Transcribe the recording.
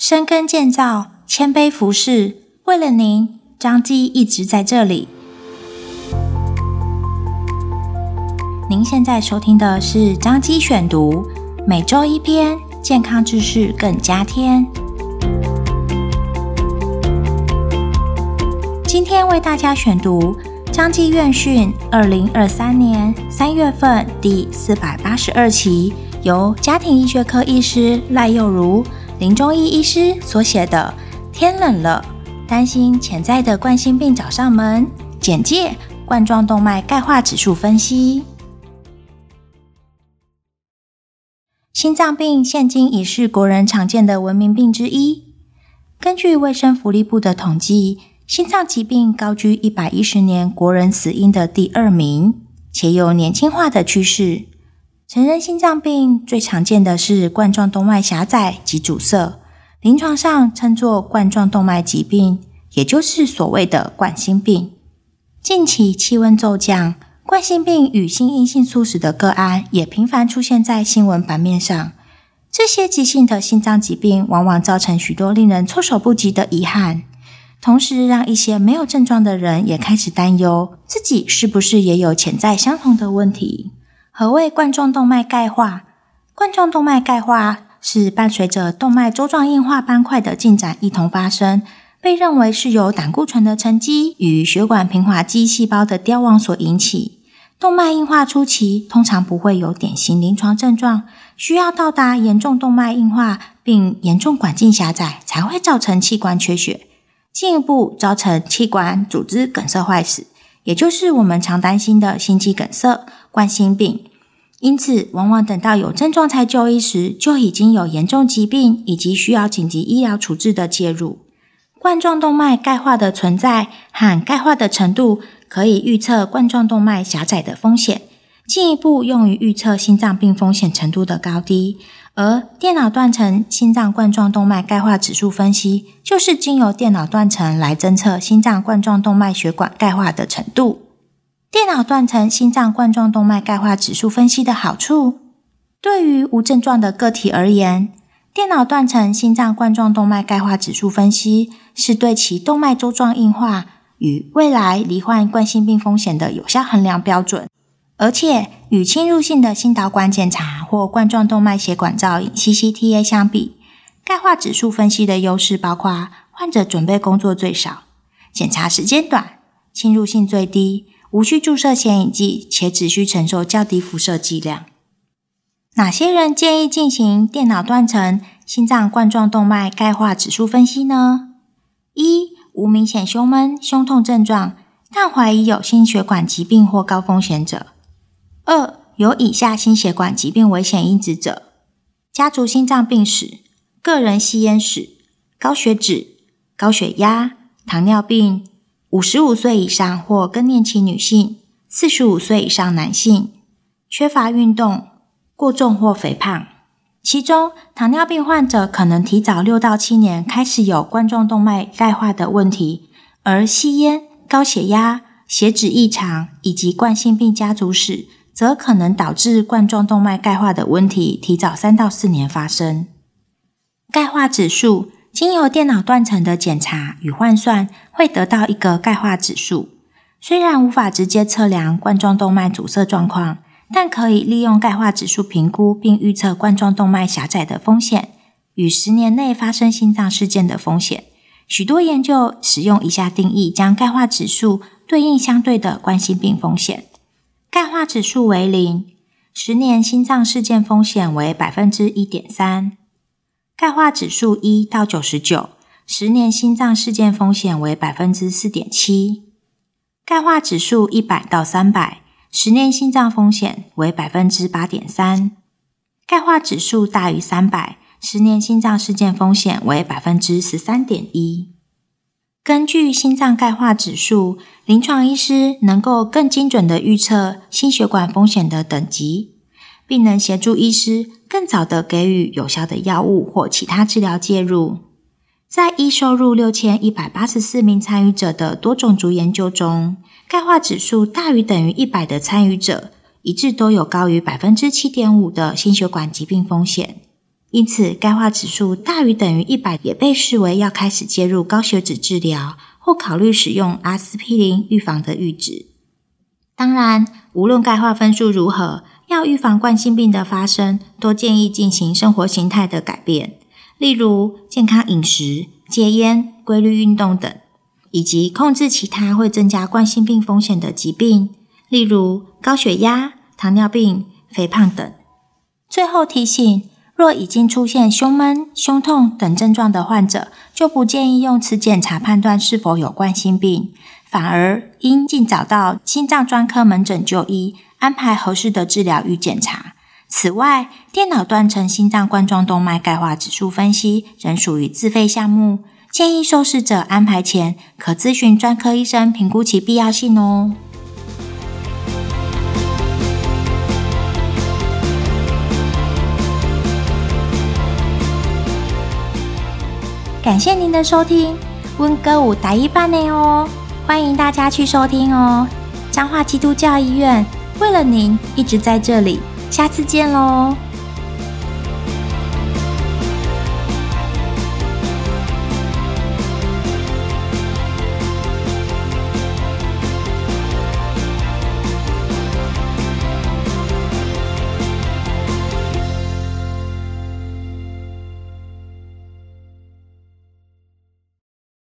深耕建造，谦卑服侍，为了您，张基一直在这里。您现在收听的是张基选读，每周一篇健康知识更加添。今天为大家选读张基院讯二零二三年三月份第四百八十二期，由家庭医学科医师赖又如。林中医医师所写的《天冷了，担心潜在的冠心病找上门》简介：冠状动脉钙化指数分析。心脏病现今已是国人常见的文明病之一。根据卫生福利部的统计，心脏疾病高居一百一十年国人死因的第二名，且有年轻化的趋势。成人心脏病最常见的是冠状动脉狭窄及阻塞，临床上称作冠状动脉疾病，也就是所谓的冠心病。近期气温骤降，冠心病与心因性猝死的个案也频繁出现在新闻版面上。这些急性的心脏疾病往往造成许多令人措手不及的遗憾，同时让一些没有症状的人也开始担忧自己是不是也有潜在相同的问题。何谓冠状动脉钙化？冠状动脉钙化是伴随着动脉粥状硬化斑块的进展一同发生，被认为是由胆固醇的沉积与血管平滑肌细胞的凋亡所引起。动脉硬化初期通常不会有典型临床症状，需要到达严重动脉硬化并严重管径狭窄才会造成器官缺血，进一步造成器官组织梗塞坏死，也就是我们常担心的心肌梗塞、冠心病。因此，往往等到有症状才就医时，就已经有严重疾病以及需要紧急医疗处置的介入。冠状动脉钙化的存在和钙化的程度，可以预测冠状动脉狭窄的风险，进一步用于预测心脏病风险程度的高低。而电脑断层心脏冠状动脉钙化指数分析，就是经由电脑断层来侦测心脏冠状动脉血管钙化的程度。电脑断层心脏冠状动脉钙化指数分析的好处，对于无症状的个体而言，电脑断层心脏冠状动脉钙化指数分析是对其动脉粥状硬化与未来罹患冠心病风险的有效衡量标准。而且与侵入性的心导管检查或冠状动脉血管造影 （CCTA） 相比，钙化指数分析的优势包括患者准备工作最少、检查时间短、侵入性最低。无需注射显影剂，且只需承受较低辐射剂量。哪些人建议进行电脑断层心脏冠状动脉钙化指数分析呢？一、无明显胸闷、胸痛症状，但怀疑有心血管疾病或高风险者；二、有以下心血管疾病危险因子者：家族心脏病史、个人吸烟史、高血脂、高血压、糖尿病。五十五岁以上或更年期女性，四十五岁以上男性，缺乏运动，过重或肥胖。其中，糖尿病患者可能提早六到七年开始有冠状动脉钙化的问题，而吸烟、高血压、血脂异常以及冠心病家族史，则可能导致冠状动脉钙化的问题提早三到四年发生。钙化指数。经由电脑断层的检查与换算，会得到一个钙化指数。虽然无法直接测量冠状动脉阻塞状况，但可以利用钙化指数评估并预测冠状动脉狭窄的风险与十年内发生心脏事件的风险。许多研究使用以下定义，将钙化指数对应相对的冠心病风险。钙化指数为零，十年心脏事件风险为百分之一点三。钙化指数一到九十九，十年心脏事件风险为百分之四点七；钙化指数一百到三百，十年心脏风险为百分之八点三；钙化指数大于三百，十年心脏事件风险为百分之十三点一。根据心脏钙化指数，临床医师能够更精准的预测心血管风险的等级。并能协助医师更早的给予有效的药物或其他治疗介入。在已收入六千一百八十四名参与者的多种族研究中，钙化指数大于等于一百的参与者，一致都有高于百分之七点五的心血管疾病风险。因此钙化指数大于等于一百也被视为要开始介入高血脂治疗或考虑使用阿司匹林预防的阈值。当然，无论钙化分数如何，要预防冠心病的发生，多建议进行生活形态的改变，例如健康饮食、戒烟、规律运动等，以及控制其他会增加冠心病风险的疾病，例如高血压、糖尿病、肥胖等。最后提醒，若已经出现胸闷、胸痛等症状的患者，就不建议用此检查判断是否有冠心病，反而应尽早到心脏专科门诊就医，安排合适的治疗与检查。此外，电脑断层心脏冠状动脉钙化指数分析仍属于自费项目，建议受试者安排前可咨询专科医生评估其必要性哦。感谢您的收听，温哥舞台一半内哦，欢迎大家去收听哦。彰化基督教医院为了您一直在这里，下次见喽。